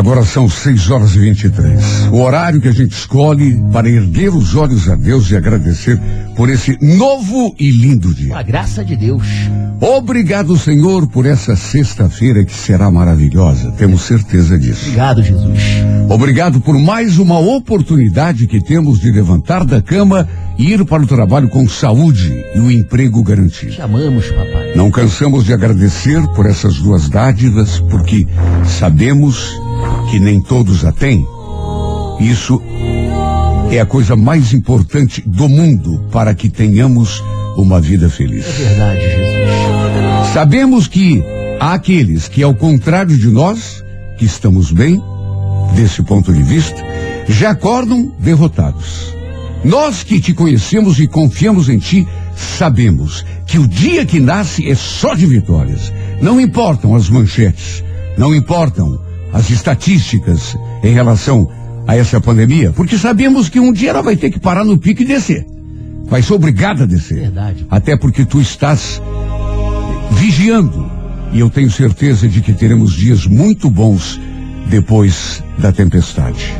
Agora são 6 horas e 23. O horário que a gente escolhe para erguer os olhos a Deus e agradecer por esse novo e lindo dia. A graça de Deus. Obrigado, Senhor, por essa sexta-feira que será maravilhosa. Temos certeza disso. Obrigado, Jesus. Obrigado por mais uma oportunidade que temos de levantar da cama e ir para o trabalho com saúde e o emprego garantido. Te amamos, papai. Não cansamos de agradecer por essas duas dádivas, porque sabemos que nem todos a têm. Isso é a coisa mais importante do mundo para que tenhamos uma vida feliz. É verdade, Jesus. Sabemos que há aqueles que, ao contrário de nós, que estamos bem, desse ponto de vista, já acordam derrotados. Nós que te conhecemos e confiamos em ti, sabemos que o dia que nasce é só de vitórias. Não importam as manchetes, não importam as estatísticas em relação a essa pandemia, porque sabemos que um dia ela vai ter que parar no pico e descer. Vai ser obrigada a descer. Verdade. Até porque tu estás vigiando. E eu tenho certeza de que teremos dias muito bons depois da tempestade.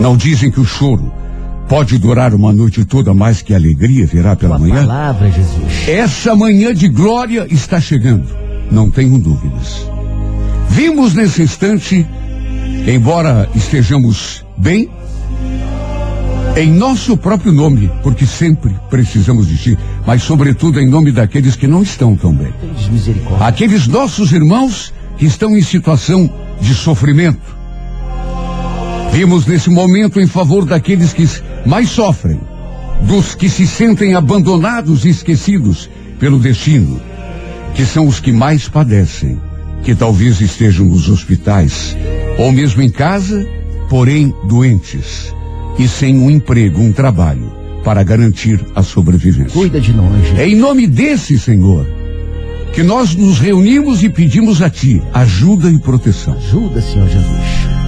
Não dizem que o choro pode durar uma noite toda, mais que a alegria virá pela Tua manhã? palavra, Jesus. Essa manhã de glória está chegando, não tenho dúvidas. Vimos nesse instante, embora estejamos bem, em nosso próprio nome, porque sempre precisamos de ti, mas sobretudo em nome daqueles que não estão tão bem. Aqueles nossos irmãos que estão em situação de sofrimento. Vimos nesse momento em favor daqueles que mais sofrem, dos que se sentem abandonados e esquecidos pelo destino, que são os que mais padecem, que talvez estejam nos hospitais ou mesmo em casa, porém doentes e sem um emprego, um trabalho para garantir a sobrevivência. Cuida de nós, Jesus. É em nome desse Senhor que nós nos reunimos e pedimos a Ti ajuda e proteção. Ajuda, Senhor Jesus.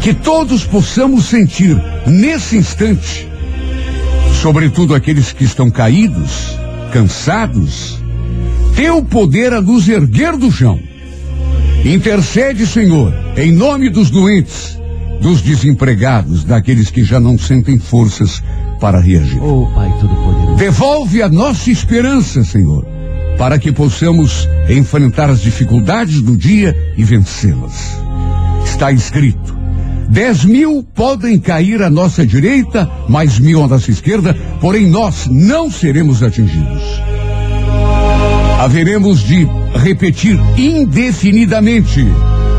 Que todos possamos sentir nesse instante, sobretudo aqueles que estão caídos, cansados, Teu poder a nos erguer do chão. Intercede, Senhor, em nome dos doentes, dos desempregados, daqueles que já não sentem forças para reagir. Oh, Pai Todo-Poderoso. Devolve a nossa esperança, Senhor, para que possamos enfrentar as dificuldades do dia e vencê-las. Está escrito: dez mil podem cair à nossa direita, mais mil à nossa esquerda, porém nós não seremos atingidos. Haveremos de repetir indefinidamente: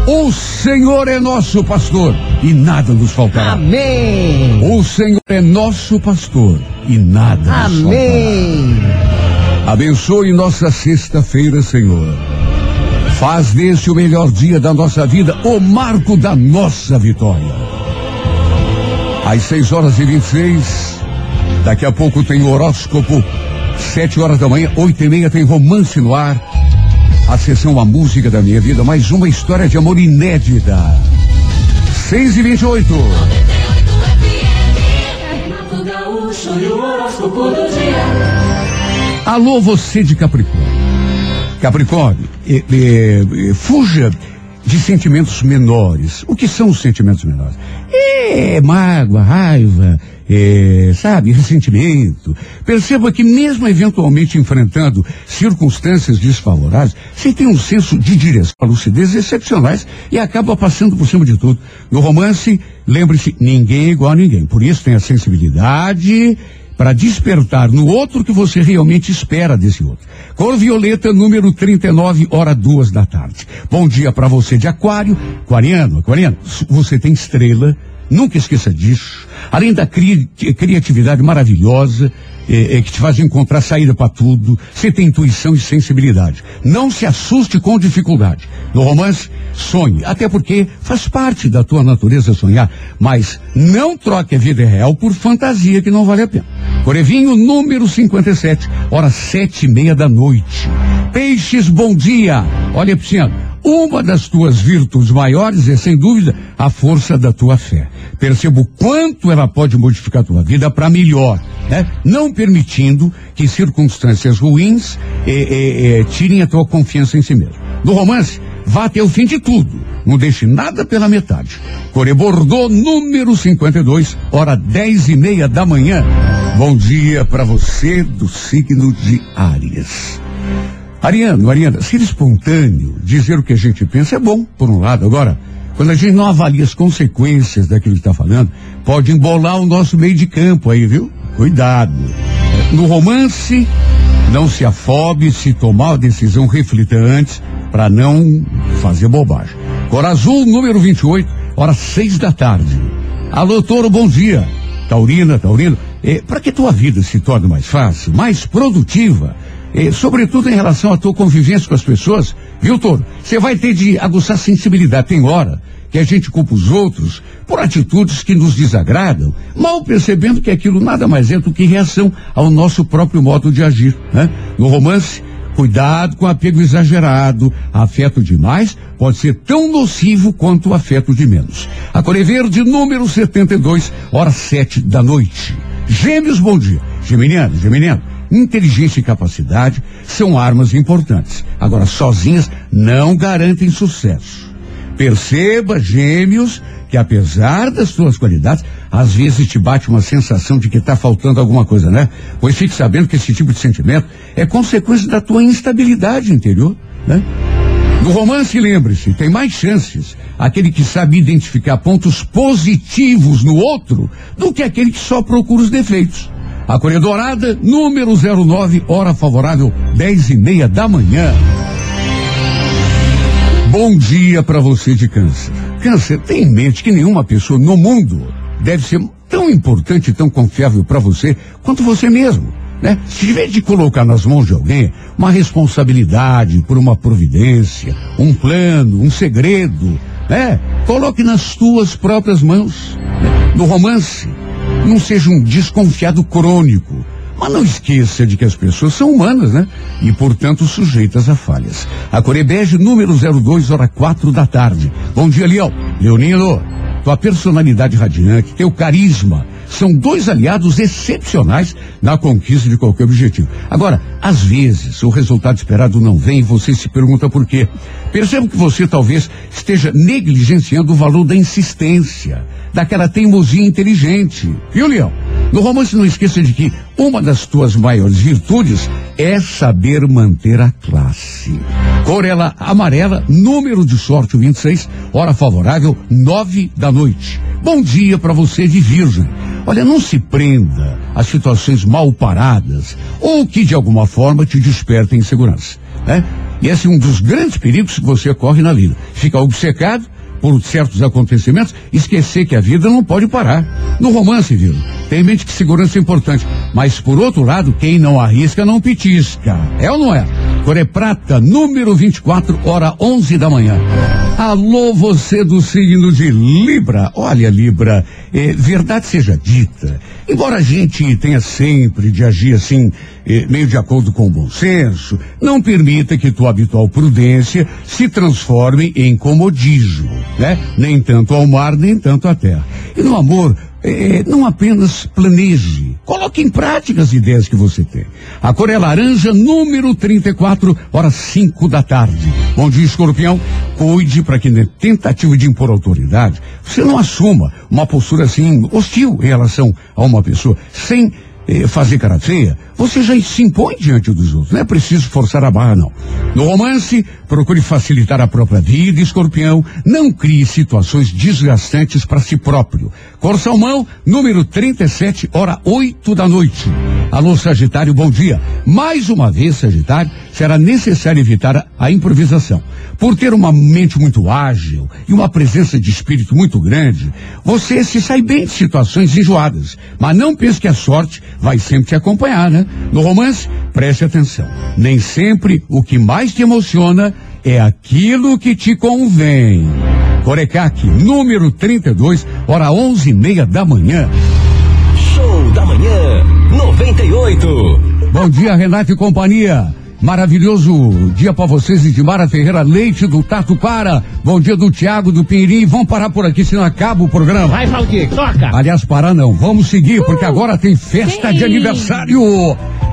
o Senhor é nosso pastor e nada nos faltará. Amém. O Senhor é nosso pastor e nada nos faltará. Amém. Abençoe nossa sexta-feira, Senhor. Faz deste o melhor dia da nossa vida, o marco da nossa vitória. Às 6 horas e 26, daqui a pouco tem horóscopo. Sete horas da manhã, oito e meia tem romance no ar. A sessão A Música da Minha Vida, mais uma história de amor inédita. Seis e vinte e oito. Alô, você de Capricórnio. Capricórnio, eh, eh, fuja de sentimentos menores. O que são os sentimentos menores? É mágoa, raiva, é, sabe, ressentimento. Perceba que mesmo eventualmente enfrentando circunstâncias desfavoráveis, você tem um senso de direção, lucidez excepcionais e acaba passando por cima de tudo. No romance, lembre-se, ninguém é igual a ninguém. Por isso tem a sensibilidade para despertar no outro que você realmente espera desse outro. Cor violeta, número 39, hora duas da tarde. Bom dia para você de aquário, aquariano, aquariano. Você tem estrela, nunca esqueça disso. Além da cri- criatividade maravilhosa, eh, eh, que te faz encontrar saída para tudo, você tem intuição e sensibilidade. Não se assuste com dificuldade. No romance, sonhe, até porque faz parte da tua natureza sonhar, mas não troque a vida real por fantasia que não vale a pena. Corevinho, número 57, hora sete e meia da noite. Peixes, bom dia. Olha, Pisciano, uma das tuas virtudes maiores é, sem dúvida, a força da tua fé. Perceba o quanto ela pode modificar a tua vida para melhor, né? Não permitindo que circunstâncias ruins eh, eh, eh, tirem a tua confiança em si mesmo. No romance, Vá até o fim de tudo. Não deixe nada pela metade. Core Bordeaux, número 52, hora dez e meia da manhã. Bom dia para você do signo de Áries. Ariano, Ariana, ser espontâneo, dizer o que a gente pensa é bom, por um lado. Agora, quando a gente não avalia as consequências daquilo que está falando, pode embolar o nosso meio de campo aí, viu? Cuidado. No romance, não se afobe, se tomar a decisão, reflita antes, para não fazer bobagem. Cor Azul, número 28, hora seis da tarde. Alô, Toro, bom dia. Taurina, Taurino, eh, para que tua vida se torne mais fácil, mais produtiva, eh, sobretudo em relação à tua convivência com as pessoas, viu, Toro? Você vai ter de aguçar sensibilidade. Tem hora que a gente culpa os outros por atitudes que nos desagradam, mal percebendo que aquilo nada mais é do que reação ao nosso próprio modo de agir. Né? No romance, cuidado com apego exagerado. Afeto demais pode ser tão nocivo quanto o afeto de menos. A Core Verde, número 72, hora sete da noite. Gêmeos, bom dia. Geminiano, Geminiano. Inteligência e capacidade são armas importantes. Agora, sozinhas não garantem sucesso. Perceba, gêmeos, que apesar das suas qualidades, às vezes te bate uma sensação de que está faltando alguma coisa, né? Pois fique sabendo que esse tipo de sentimento é consequência da tua instabilidade interior, né? No romance, lembre-se, tem mais chances aquele que sabe identificar pontos positivos no outro do que aquele que só procura os defeitos. A Coreia Dourada, número 09, hora favorável, dez e meia da manhã. Bom dia para você de câncer. Câncer, tem em mente que nenhuma pessoa no mundo deve ser tão importante e tão confiável para você quanto você mesmo. Né? Se tiver de colocar nas mãos de alguém uma responsabilidade por uma providência, um plano, um segredo, né? Coloque nas tuas próprias mãos. Né? No romance, não seja um desconfiado crônico mas não esqueça de que as pessoas são humanas, né? E, portanto, sujeitas a falhas. A Corebege, número 02, hora quatro da tarde. Bom dia, Leão. Leonino, tua personalidade radiante, teu carisma, são dois aliados excepcionais na conquista de qualquer objetivo. Agora, às vezes, o resultado esperado não vem e você se pergunta por quê. Percebo que você talvez esteja negligenciando o valor da insistência, daquela teimosia inteligente. Viu, Leão? No romance, não esqueça de que uma das tuas maiores virtudes é saber manter a classe. Corela amarela, número de sorte 26, hora favorável, nove da noite. Bom dia para você de Virgem. Olha, não se prenda a situações mal paradas ou que de alguma forma te despertem insegurança. Né? E esse é um dos grandes perigos que você corre na vida. Fica obcecado por certos acontecimentos, esquecer que a vida não pode parar. No romance, viu? Tem em mente que segurança é importante. Mas, por outro lado, quem não arrisca não petisca. É ou não é? Core Prata, número 24, hora 11 da manhã. Alô, você do signo de Libra. Olha, Libra, eh, verdade seja dita. Embora a gente tenha sempre de agir assim, eh, meio de acordo com o bom senso, não permita que tua habitual prudência se transforme em comodismo, né? Nem tanto ao mar, nem tanto à terra. E no amor, é, não apenas planeje, coloque em prática as ideias que você tem. A cor é laranja, número 34, horas 5 da tarde. Bom dia, escorpião. Cuide para que, na tentativa de impor autoridade, você não assuma uma postura assim hostil em relação a uma pessoa, sem eh, fazer cara feia, você já se impõe diante dos outros. Não é preciso forçar a barra, não. No romance, procure facilitar a própria vida, escorpião. Não crie situações desgastantes para si próprio. Cor Salmão, número 37, hora 8 da noite. Alô, Sagitário, bom dia. Mais uma vez, Sagitário, será necessário evitar a, improvisação. Por ter uma mente muito ágil e uma presença de espírito muito grande, você se sai bem de situações enjoadas. Mas não pense que a sorte vai sempre te acompanhar, né? No romance, preste atenção. Nem sempre o que mais te emociona é aquilo que te convém. Corecaque, número 32, hora onze e meia da manhã. Show da manhã, 98. Bom dia, Renato e companhia. Maravilhoso dia para vocês, Edmara Ferreira Leite do Tatuquara. Bom dia do Tiago do Pinheirinho. Vamos parar por aqui, senão acaba o programa. Vai, Valdir, toca. Aliás, parar não. Vamos seguir, porque agora tem festa de aniversário.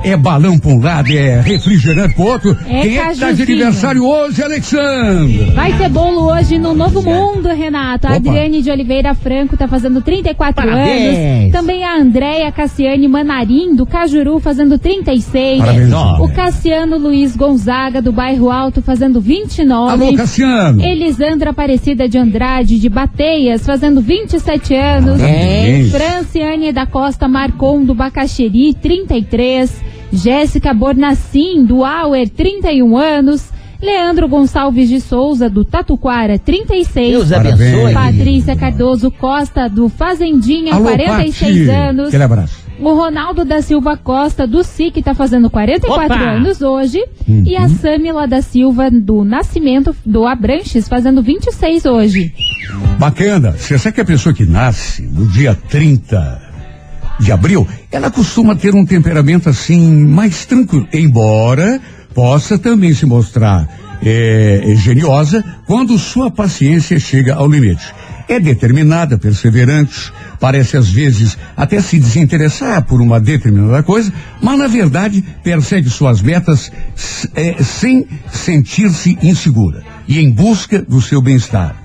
é balão pra um lado, é refrigerante pro outro. É Quem é que tá de cajuzinho. aniversário hoje, Alexandre? Vai ter bolo hoje no Novo Mundo, Renato. A. Adriane de Oliveira Franco tá fazendo 34 Parabéns. anos. Também a Andréia Cassiane Manarim, do Cajuru, fazendo 36. Parabéns. O Cassiano Luiz Gonzaga, do Bairro Alto, fazendo 29. Alô, Cassiano. Elisandra Aparecida de Andrade, de Bateias, fazendo 27 anos. Parabéns. Franciane da Costa Marcon, do Bacaxeri, 33. Jéssica Bornacin, do Auer, 31 anos. Leandro Gonçalves de Souza, do Tatuquara, 36. Deus abençoe. Patrícia Cardoso Costa, do Fazendinha, Alô, 46 Pati. anos. Aquele abraço. O Ronaldo da Silva Costa, do SIC, tá fazendo 44 Opa! anos hoje. Uhum. E a Samila da Silva, do Nascimento, do Abranches, fazendo 26 hoje. Bacana. Você sabe que a pessoa que nasce no dia 30 de abril, ela costuma ter um temperamento assim mais tranquilo, embora possa também se mostrar é, geniosa quando sua paciência chega ao limite. É determinada, perseverante, parece às vezes até se desinteressar por uma determinada coisa, mas na verdade persegue suas metas é, sem sentir-se insegura e em busca do seu bem-estar.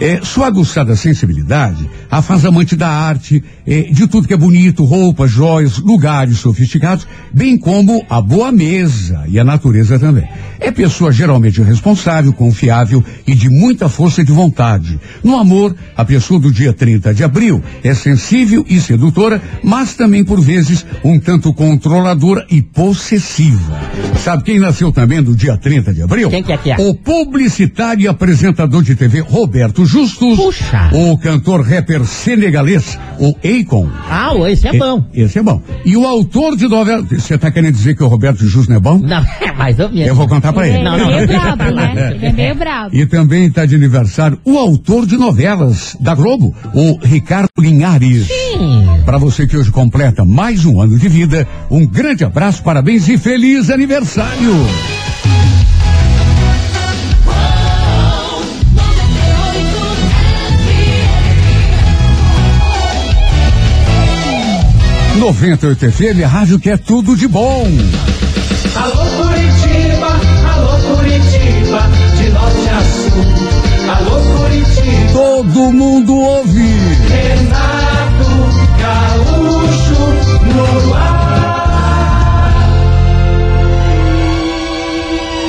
É, sua aguçada sensibilidade a faz amante da arte, é, de tudo que é bonito, roupas, joias, lugares sofisticados, bem como a boa mesa e a natureza também. É pessoa geralmente responsável, confiável e de muita força de vontade. No amor, a pessoa do dia 30 de abril é sensível e sedutora, mas também por vezes um tanto controladora e possessiva. Sabe quem nasceu também do dia 30 de abril? Quem que é que é? O publicitário e apresentador de TV Roberto Justus. Puxa. O cantor rapper senegalês, o Akon. Ah, esse é bom. E- Esse é bom. E o autor de novela. Você está querendo dizer que o Roberto Justus não é bom? Não, é mais ou menos. Eu vou contar pra Ele ele. é Não, não, meio brabo, né? Ele é meio brabo. E também está de aniversário o autor de novelas da Globo, o Ricardo Linhares. Para você que hoje completa mais um ano de vida, um grande abraço, parabéns e feliz aniversário! Noventa e oito FM, a rádio que é tudo de bom. Alô Curitiba, alô Curitiba, de norte a sul. Alô Curitiba, Todo mundo ouve. Renato Gaúcho no ar.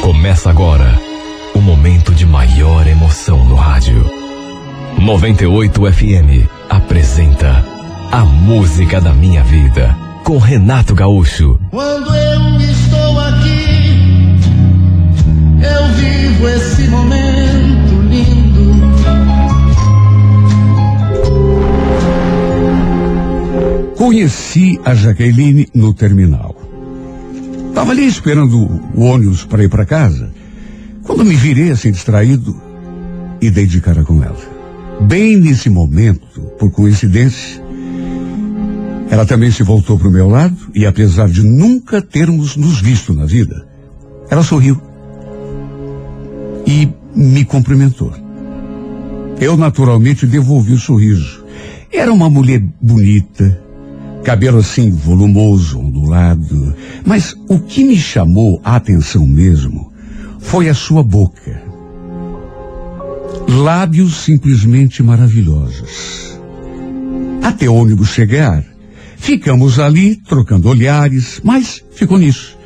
Começa agora o momento de maior emoção no rádio. 98 FM apresenta A Música da Minha Vida com Renato Gaúcho. Quando eu estou aqui, eu vivo esse momento lindo. Conheci a Jaqueline no terminal. Tava ali esperando o ônibus para ir para casa, quando me virei assim distraído e dei de cara com ela. Bem nesse momento, por coincidência, ela também se voltou para o meu lado e apesar de nunca termos nos visto na vida, ela sorriu e me cumprimentou. Eu naturalmente devolvi o sorriso. Era uma mulher bonita, cabelo assim volumoso, ondulado. Mas o que me chamou a atenção mesmo foi a sua boca. Lábios simplesmente maravilhosos. Até o ônibus chegar, ficamos ali trocando olhares, mas ficou nisso.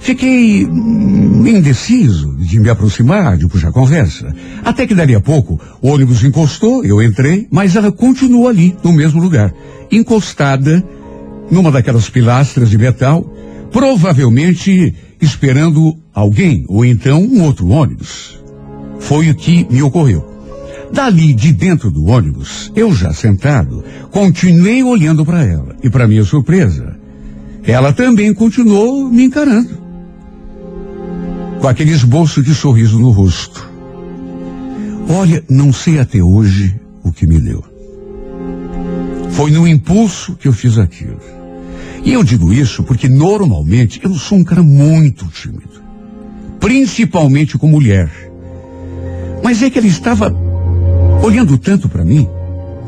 Fiquei hum, indeciso de me aproximar, de puxar conversa. Até que dali a pouco o ônibus encostou, eu entrei, mas ela continuou ali, no mesmo lugar, encostada numa daquelas pilastras de metal, provavelmente esperando alguém, ou então um outro ônibus. Foi o que me ocorreu. Dali de dentro do ônibus, eu já sentado, continuei olhando para ela. E para minha surpresa, ela também continuou me encarando. Com aquele esboço de sorriso no rosto. Olha, não sei até hoje o que me deu. Foi no impulso que eu fiz aquilo. E eu digo isso porque normalmente eu sou um cara muito tímido. Principalmente com mulher. Mas é que ela estava olhando tanto para mim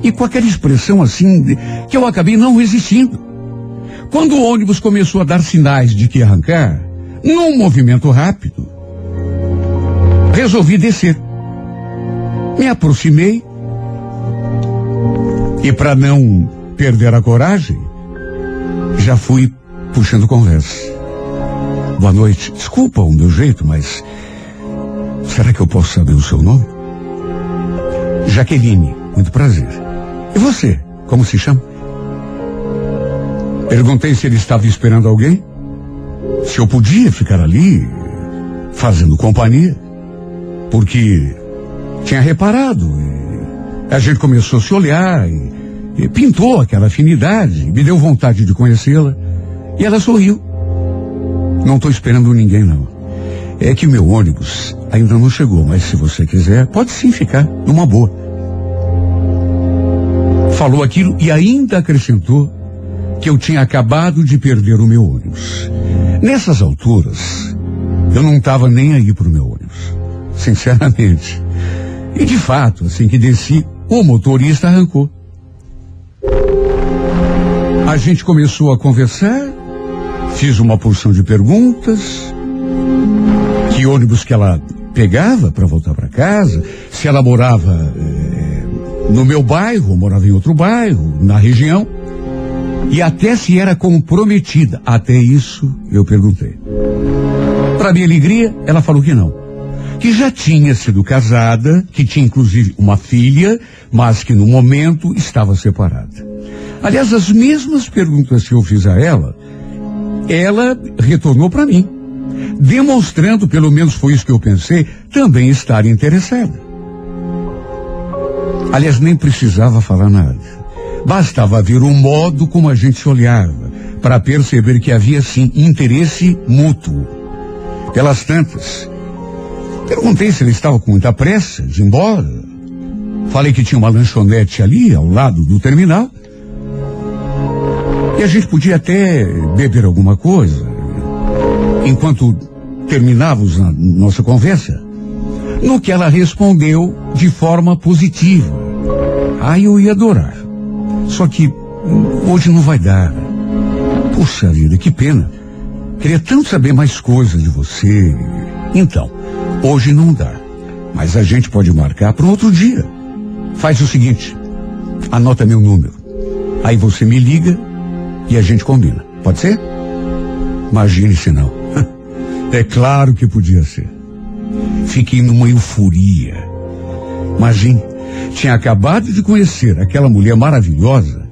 e com aquela expressão assim que eu acabei não resistindo. Quando o ônibus começou a dar sinais de que arrancar, num movimento rápido, resolvi descer. Me aproximei e para não perder a coragem, já fui puxando conversa. Boa noite. Desculpa o meu jeito, mas será que eu posso saber o seu nome? Jaqueline, muito prazer. E você, como se chama? Perguntei se ele estava esperando alguém, se eu podia ficar ali fazendo companhia, porque tinha reparado. E a gente começou a se olhar e, e pintou aquela afinidade, me deu vontade de conhecê-la e ela sorriu. Não estou esperando ninguém não. É que meu ônibus ainda não chegou, mas se você quiser, pode sim ficar numa boa. Falou aquilo e ainda acrescentou que eu tinha acabado de perder o meu ônibus. Nessas alturas, eu não estava nem aí pro meu ônibus. Sinceramente. E de fato, assim que desci, o motorista arrancou. A gente começou a conversar, fiz uma porção de perguntas, que ônibus que ela pegava para voltar para casa, se ela morava eh, no meu bairro, morava em outro bairro, na região, e até se era comprometida. Até isso eu perguntei. Para minha alegria, ela falou que não. Que já tinha sido casada, que tinha inclusive uma filha, mas que no momento estava separada. Aliás, as mesmas perguntas que eu fiz a ela, ela retornou para mim, demonstrando, pelo menos foi isso que eu pensei, também estar interessada. Aliás, nem precisava falar nada. Bastava ver o modo como a gente se olhava para perceber que havia sim interesse mútuo. Pelas tantas, perguntei se ele estava com muita pressa de ir embora. Falei que tinha uma lanchonete ali ao lado do terminal. E a gente podia até beber alguma coisa enquanto terminávamos a nossa conversa. No que ela respondeu de forma positiva. Aí eu ia adorar. Só que hoje não vai dar. Puxa vida, que pena. Queria tanto saber mais coisas de você. Então, hoje não dá. Mas a gente pode marcar para um outro dia. Faz o seguinte: anota meu número. Aí você me liga e a gente combina. Pode ser? Imagine se não. É claro que podia ser. Fiquei numa euforia. Imagine, tinha acabado de conhecer aquela mulher maravilhosa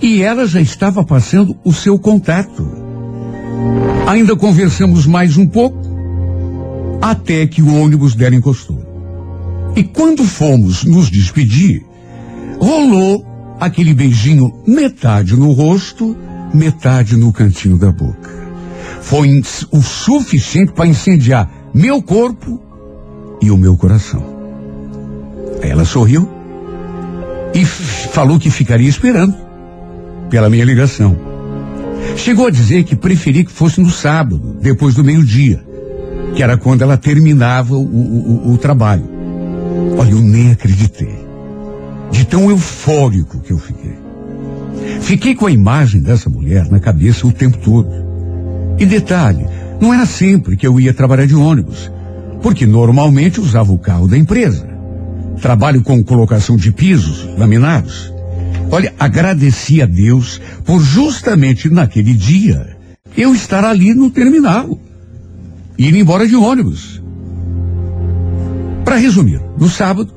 e ela já estava passando o seu contato. Ainda conversamos mais um pouco, até que o ônibus dela encostou. E quando fomos nos despedir, rolou aquele beijinho metade no rosto, metade no cantinho da boca. Foi o suficiente para incendiar meu corpo e o meu coração. Ela sorriu e falou que ficaria esperando pela minha ligação. Chegou a dizer que preferia que fosse no sábado, depois do meio-dia, que era quando ela terminava o, o, o, trabalho. Olha, eu nem acreditei. De tão eufórico que eu fiquei. Fiquei com a imagem dessa mulher na cabeça o tempo todo. E detalhe, não era sempre que eu ia trabalhar de ônibus, porque normalmente usava o carro da empresa. Trabalho com colocação de pisos laminados. Olha, agradeci a Deus por justamente naquele dia eu estar ali no terminal, ir embora de ônibus. Para resumir, no sábado,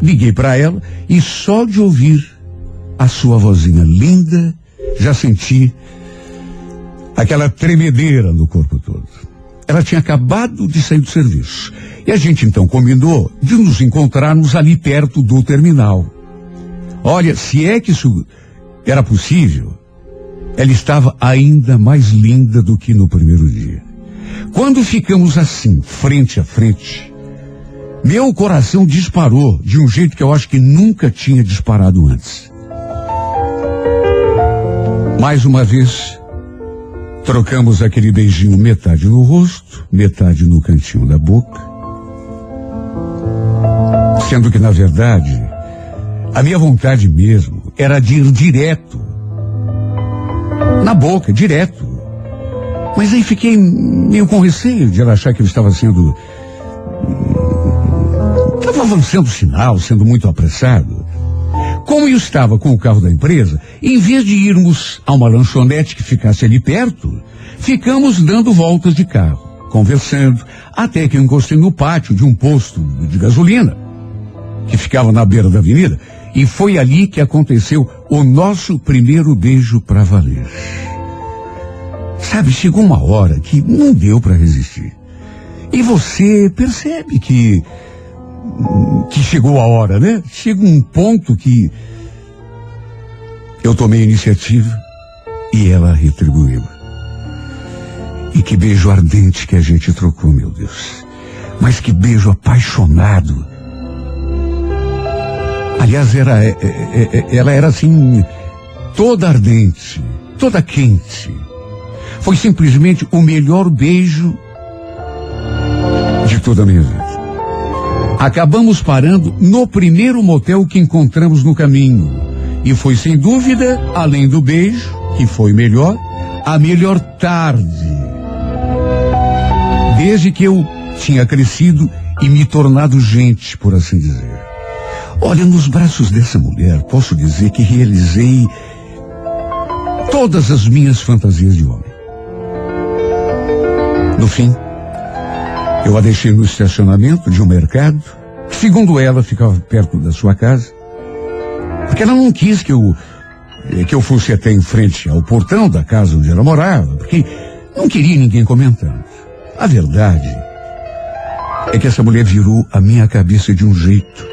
liguei para ela e só de ouvir a sua vozinha linda, já senti aquela tremedeira no corpo todo. Ela tinha acabado de sair do serviço. E a gente então combinou de nos encontrarmos ali perto do terminal. Olha, se é que isso era possível, ela estava ainda mais linda do que no primeiro dia. Quando ficamos assim, frente a frente, meu coração disparou de um jeito que eu acho que nunca tinha disparado antes. Mais uma vez, Trocamos aquele beijinho metade no rosto, metade no cantinho da boca. Sendo que, na verdade, a minha vontade mesmo era de ir direto Na boca, direto. Mas aí fiquei meio com receio de ela achar que eu estava sendo. Estava avançando o sinal, sendo muito apressado. Como eu estava com o carro da empresa, em vez de irmos a uma lanchonete que ficasse ali perto, ficamos dando voltas de carro, conversando, até que eu encostei no pátio de um posto de gasolina, que ficava na beira da avenida, e foi ali que aconteceu o nosso primeiro beijo para valer. Sabe, chegou uma hora que não deu para resistir. E você percebe que que chegou a hora, né? Chega um ponto que eu tomei a iniciativa e ela retribuiu. E que beijo ardente que a gente trocou, meu Deus. Mas que beijo apaixonado. Aliás, era, é, é, é, ela era assim, toda ardente, toda quente. Foi simplesmente o melhor beijo de toda a minha vida. Acabamos parando no primeiro motel que encontramos no caminho. E foi sem dúvida, além do beijo, que foi melhor, a melhor tarde. Desde que eu tinha crescido e me tornado gente, por assim dizer. Olha, nos braços dessa mulher, posso dizer que realizei todas as minhas fantasias de homem. No fim, eu a deixei no estacionamento de um mercado, que segundo ela ficava perto da sua casa, porque ela não quis que eu, eh, que eu fosse até em frente ao portão da casa onde ela morava, porque não queria ninguém comentando. A verdade é que essa mulher virou a minha cabeça de um jeito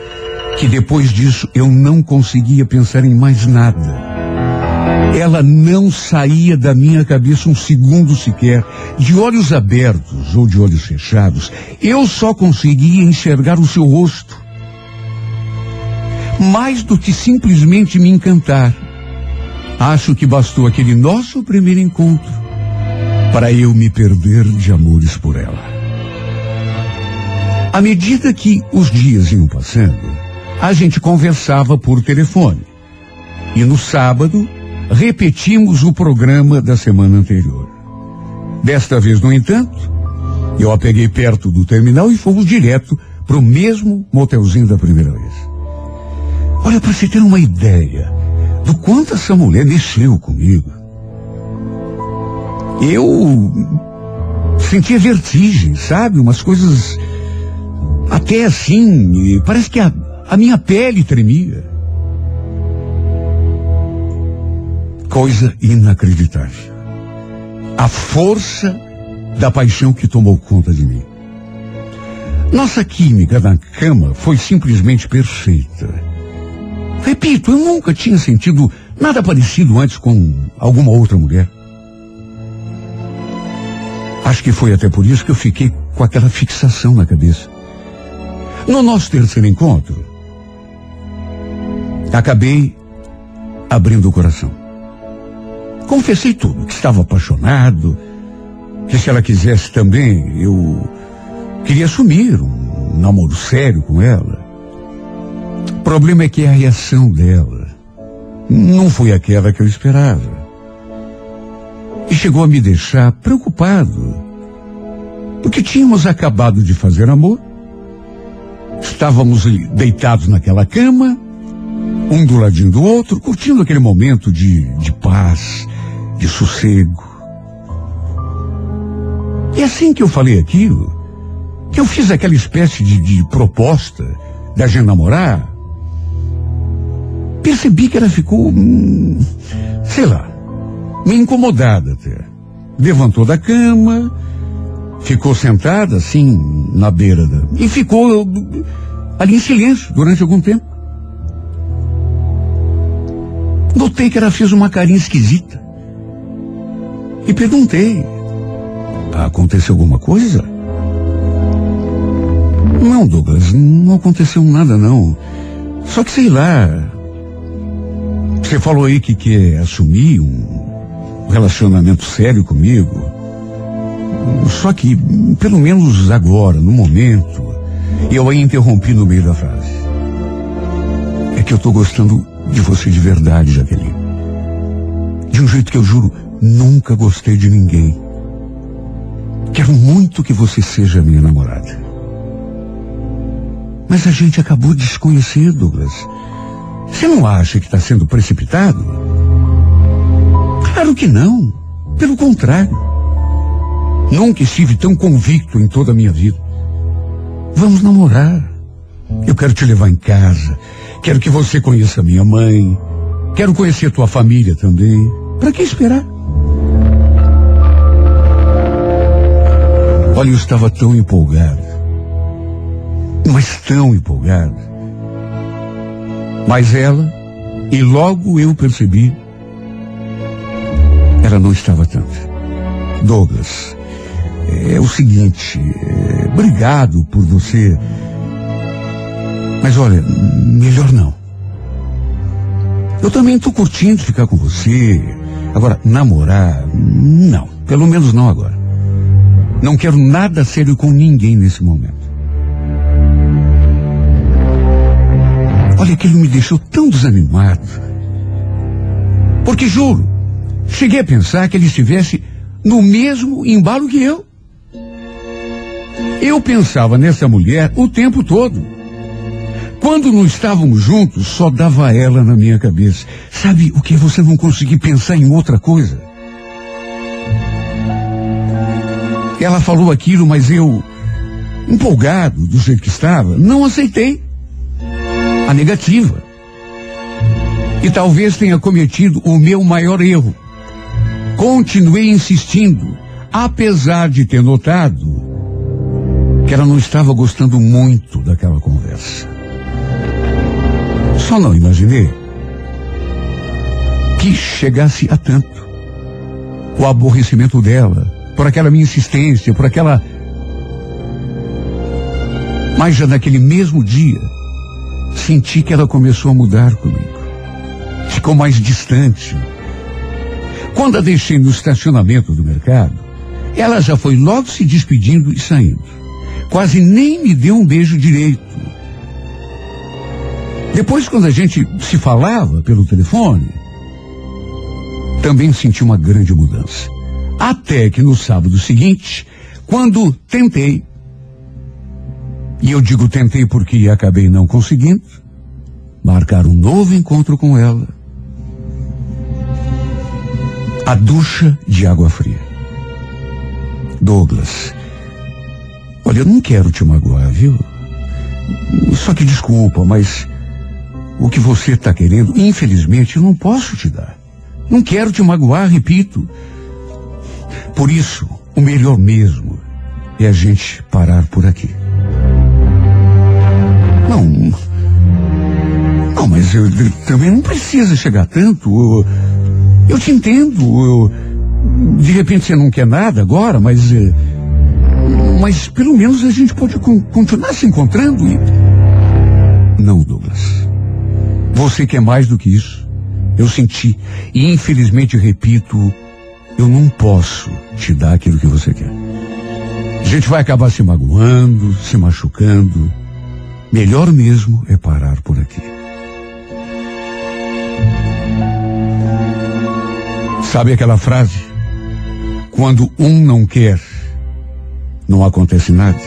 que depois disso eu não conseguia pensar em mais nada. Ela não saía da minha cabeça um segundo sequer, de olhos abertos ou de olhos fechados. Eu só conseguia enxergar o seu rosto. Mais do que simplesmente me encantar. Acho que bastou aquele nosso primeiro encontro para eu me perder de amores por ela. À medida que os dias iam passando, a gente conversava por telefone. E no sábado, repetimos o programa da semana anterior. Desta vez, no entanto, eu a peguei perto do terminal e fomos direto para o mesmo motelzinho da primeira vez. Olha, para você ter uma ideia do quanto essa mulher mexeu comigo. Eu sentia vertigem, sabe? Umas coisas até assim, parece que a, a minha pele tremia. Coisa inacreditável. A força da paixão que tomou conta de mim. Nossa química na cama foi simplesmente perfeita. Repito, eu nunca tinha sentido nada parecido antes com alguma outra mulher. Acho que foi até por isso que eu fiquei com aquela fixação na cabeça. No nosso terceiro encontro, acabei abrindo o coração. Confessei tudo, que estava apaixonado, que se ela quisesse também, eu queria assumir um namoro sério com ela. O problema é que a reação dela não foi aquela que eu esperava. E chegou a me deixar preocupado. Porque tínhamos acabado de fazer amor, estávamos deitados naquela cama, um do ladinho do outro, curtindo aquele momento de, de paz, de sossego. E assim que eu falei aquilo, que eu fiz aquela espécie de, de proposta da gente namorar, percebi que ela ficou, hum, sei lá, meio incomodada até. Levantou da cama, ficou sentada assim na beira da. e ficou ali em silêncio durante algum tempo. Notei que ela fez uma carinha esquisita. E perguntei: Aconteceu alguma coisa? Não, Douglas, não aconteceu nada não. Só que sei lá. Você falou aí que quer assumir um relacionamento sério comigo. Só que, pelo menos agora, no momento, eu a interrompi no meio da frase. É que eu tô gostando de você de verdade, Jaqueline. De um jeito que eu juro nunca gostei de ninguém. Quero muito que você seja minha namorada. Mas a gente acabou de se conhecer, Douglas. Você não acha que está sendo precipitado? Claro que não. Pelo contrário. Nunca estive tão convicto em toda a minha vida. Vamos namorar. Eu quero te levar em casa. Quero que você conheça minha mãe. Quero conhecer tua família também. Para que esperar? Olha, eu estava tão empolgado. Mas tão empolgado. Mas ela, e logo eu percebi, ela não estava tanto. Douglas, é o seguinte, é, obrigado por você. Mas olha, melhor não. Eu também estou curtindo ficar com você. Agora, namorar, não. Pelo menos não agora. Não quero nada sério com ninguém nesse momento. Olha ele me deixou tão desanimado. Porque juro, cheguei a pensar que ele estivesse no mesmo embalo que eu. Eu pensava nessa mulher o tempo todo. Quando não estávamos juntos, só dava ela na minha cabeça. Sabe o que você não conseguir pensar em outra coisa? Ela falou aquilo, mas eu, empolgado do jeito que estava, não aceitei a negativa. E talvez tenha cometido o meu maior erro. Continuei insistindo, apesar de ter notado que ela não estava gostando muito daquela conversa. Só não imaginei que chegasse a tanto. O aborrecimento dela, por aquela minha insistência, por aquela. Mas já naquele mesmo dia, senti que ela começou a mudar comigo. Ficou mais distante. Quando a deixei no estacionamento do mercado, ela já foi logo se despedindo e saindo. Quase nem me deu um beijo direito. Depois, quando a gente se falava pelo telefone, também senti uma grande mudança. Até que no sábado seguinte, quando tentei, e eu digo tentei porque acabei não conseguindo, marcar um novo encontro com ela, a ducha de água fria. Douglas, olha, eu não quero te magoar, viu? Só que desculpa, mas o que você está querendo, infelizmente, eu não posso te dar. Não quero te magoar, repito. Por isso, o melhor mesmo é a gente parar por aqui. Não. Não, mas eu, eu também não precisa chegar tanto. Eu, eu te entendo. Eu, de repente você não quer nada agora, mas. eh, Mas pelo menos a gente pode con- continuar se encontrando e. Não, Douglas. Você quer mais do que isso. Eu senti. E infelizmente, repito, eu não posso te dar aquilo que você quer. A gente vai acabar se magoando, se machucando. Melhor mesmo é parar por aqui. Sabe aquela frase? Quando um não quer, não acontece nada.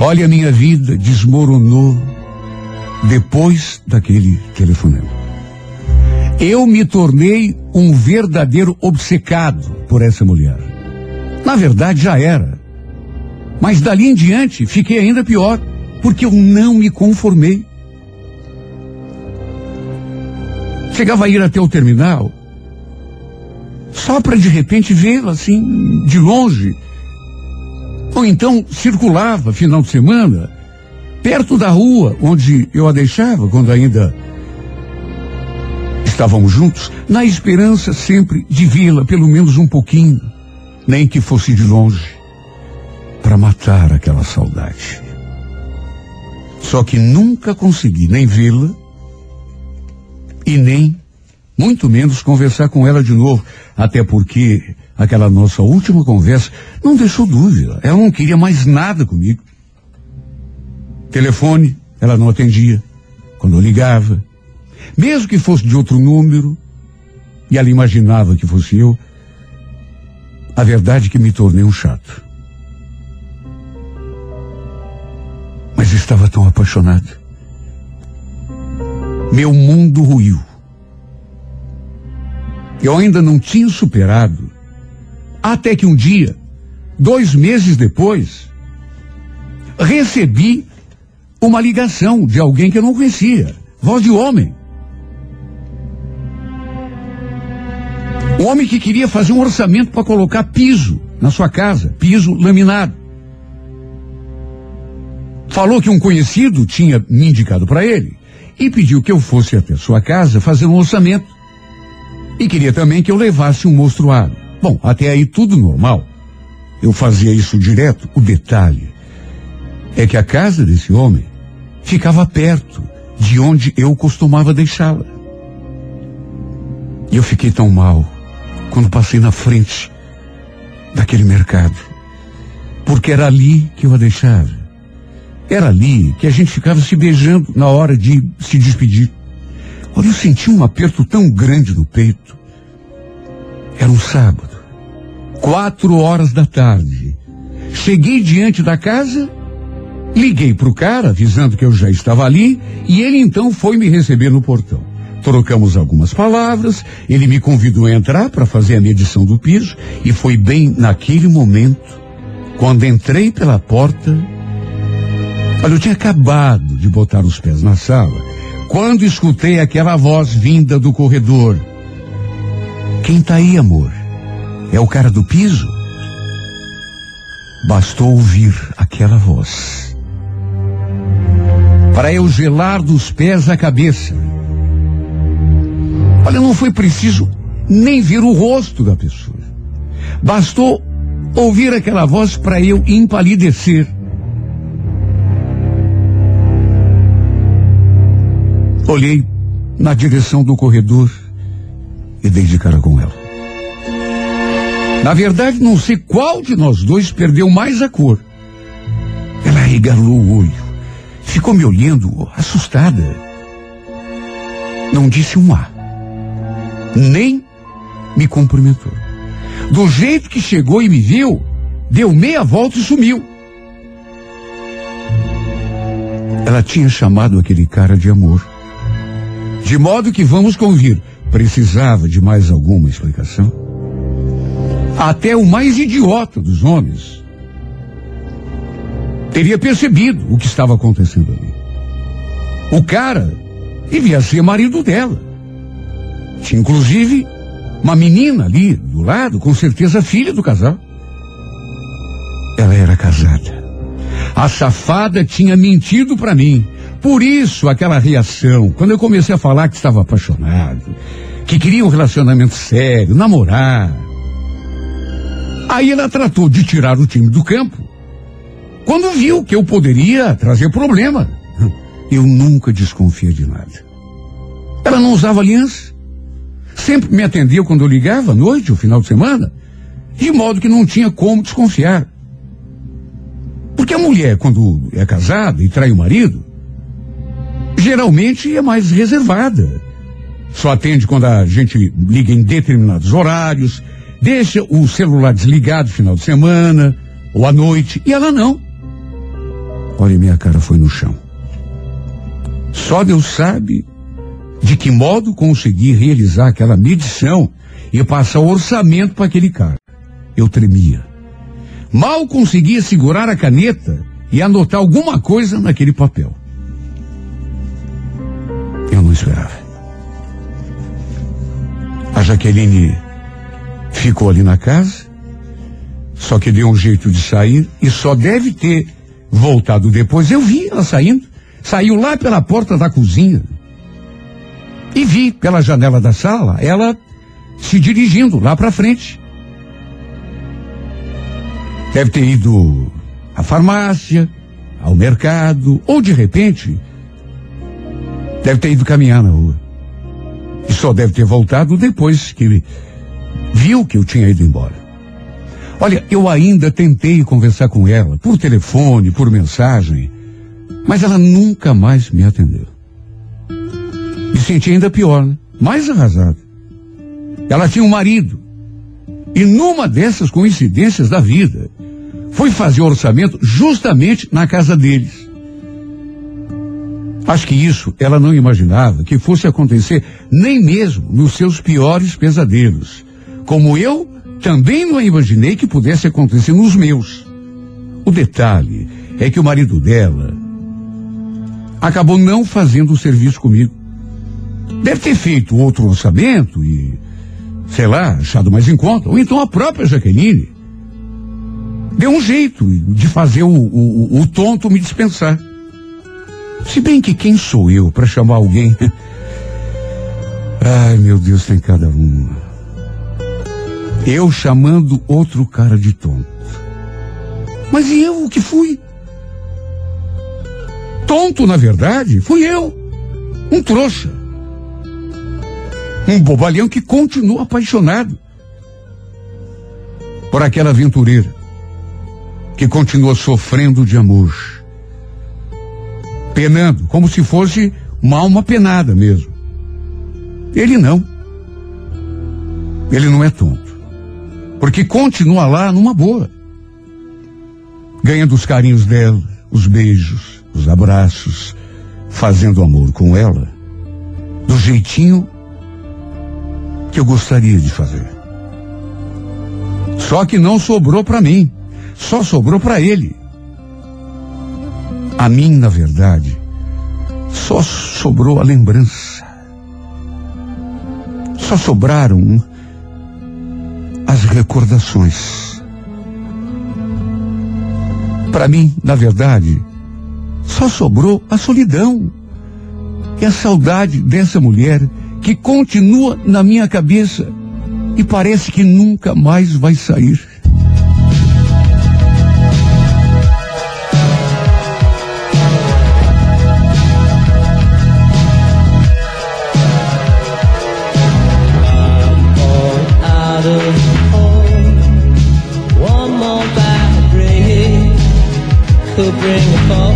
Olha, minha vida desmoronou depois daquele telefonema. Eu me tornei um verdadeiro obcecado por essa mulher. Na verdade, já era. Mas dali em diante fiquei ainda pior, porque eu não me conformei. Chegava a ir até o terminal, só para de repente vê-la assim, de longe. Ou então circulava final de semana, perto da rua onde eu a deixava, quando ainda estávamos juntos, na esperança sempre de vê-la pelo menos um pouquinho, nem que fosse de longe, para matar aquela saudade. Só que nunca consegui nem vê-la e nem, muito menos, conversar com ela de novo, até porque aquela nossa última conversa não deixou dúvida. Ela não queria mais nada comigo. Telefone, ela não atendia. Quando eu ligava, mesmo que fosse de outro número, e ela imaginava que fosse eu, a verdade é que me tornei um chato. Mas estava tão apaixonado. Meu mundo ruiu. Eu ainda não tinha superado. Até que um dia, dois meses depois, recebi uma ligação de alguém que eu não conhecia. Voz de homem. Homem que queria fazer um orçamento para colocar piso na sua casa, piso laminado. Falou que um conhecido tinha me indicado para ele e pediu que eu fosse até sua casa fazer um orçamento. E queria também que eu levasse um monstruário. Bom, até aí tudo normal. Eu fazia isso direto. O detalhe é que a casa desse homem ficava perto de onde eu costumava deixá-la. E eu fiquei tão mal quando passei na frente daquele mercado. Porque era ali que eu a deixava. Era ali que a gente ficava se beijando na hora de se despedir. Olha, eu senti um aperto tão grande no peito. Era um sábado, quatro horas da tarde. Cheguei diante da casa, liguei para o cara, avisando que eu já estava ali, e ele então foi me receber no portão. Trocamos algumas palavras, ele me convidou a entrar para fazer a medição do piso, e foi bem naquele momento, quando entrei pela porta. Olha, eu tinha acabado de botar os pés na sala, quando escutei aquela voz vinda do corredor. Quem tá aí, amor? É o cara do piso? Bastou ouvir aquela voz. Para eu gelar dos pés à cabeça. Olha, não foi preciso nem ver o rosto da pessoa. Bastou ouvir aquela voz para eu empalidecer. Olhei na direção do corredor e dei de cara com ela. Na verdade, não sei qual de nós dois perdeu mais a cor. Ela arregalou o olho, ficou me olhando, assustada. Não disse um A, nem me cumprimentou. Do jeito que chegou e me viu, deu meia volta e sumiu. Ela tinha chamado aquele cara de amor. De modo que vamos convir, precisava de mais alguma explicação? Até o mais idiota dos homens teria percebido o que estava acontecendo ali. O cara devia ser marido dela. Tinha inclusive uma menina ali do lado, com certeza filha do casal. Ela era casada. A safada tinha mentido para mim. Por isso aquela reação, quando eu comecei a falar que estava apaixonado, que queria um relacionamento sério, namorar. Aí ela tratou de tirar o time do campo. Quando viu que eu poderia trazer problema. Eu nunca desconfia de nada. Ela não usava aliança. Sempre me atendia quando eu ligava à noite, ou final de semana, de modo que não tinha como desconfiar. Porque a mulher, quando é casada e trai o marido, geralmente é mais reservada. Só atende quando a gente liga em determinados horários, deixa o celular desligado final de semana ou à noite, e ela não. Olha, minha cara foi no chão. Só Deus sabe de que modo consegui realizar aquela medição e passar o orçamento para aquele cara. Eu tremia. Mal conseguia segurar a caneta e anotar alguma coisa naquele papel. Eu não esperava. A Jaqueline ficou ali na casa, só que deu um jeito de sair e só deve ter voltado depois. Eu vi ela saindo, saiu lá pela porta da cozinha e vi pela janela da sala ela se dirigindo lá para frente. Deve ter ido à farmácia, ao mercado, ou de repente, deve ter ido caminhar na rua. E só deve ter voltado depois que viu que eu tinha ido embora. Olha, eu ainda tentei conversar com ela, por telefone, por mensagem, mas ela nunca mais me atendeu. Me senti ainda pior, né? mais arrasado. Ela tinha um marido. E numa dessas coincidências da vida, foi fazer o orçamento justamente na casa deles. Acho que isso ela não imaginava que fosse acontecer nem mesmo nos seus piores pesadelos. Como eu também não imaginei que pudesse acontecer nos meus. O detalhe é que o marido dela acabou não fazendo o serviço comigo. Deve ter feito outro orçamento e, sei lá, achado mais em conta. Ou então a própria Jaqueline deu um jeito de fazer o, o, o tonto me dispensar. Se bem que quem sou eu para chamar alguém? Ai, meu Deus, tem cada uma. Eu chamando outro cara de tonto. Mas e eu o que fui? Tonto, na verdade, fui eu. Um trouxa. Um bobalhão que continua apaixonado por aquela aventureira que continua sofrendo de amor. Penando, como se fosse uma alma penada mesmo. Ele não. Ele não é tonto. Porque continua lá numa boa. Ganhando os carinhos dela, os beijos, os abraços, fazendo amor com ela, do jeitinho que eu gostaria de fazer. Só que não sobrou para mim, só sobrou para ele. A mim, na verdade, só sobrou a lembrança. Só sobraram as recordações. Para mim, na verdade, só sobrou a solidão e a saudade dessa mulher que continua na minha cabeça e parece que nunca mais vai sair. could bring a fall.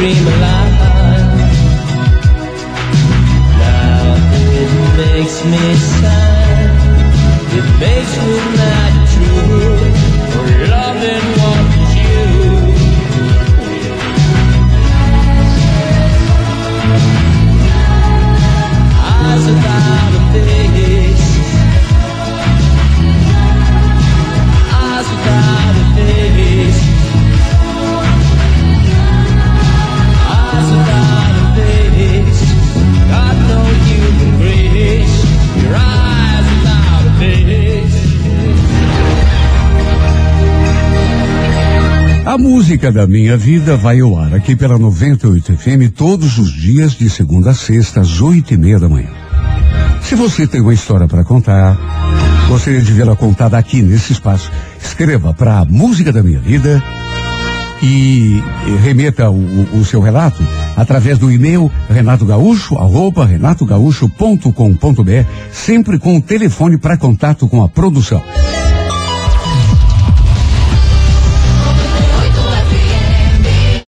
Dream alive. Música da minha vida vai ao ar aqui pela 98 FM todos os dias de segunda a sexta às oito e meia da manhã. Se você tem uma história para contar, gostaria de vê-la contada aqui nesse espaço, escreva para música da minha vida e remeta o, o- o seu relato através do e-mail renatogaúcho, arroba renatogaúcho.com.br, sempre com o telefone para contato com a produção.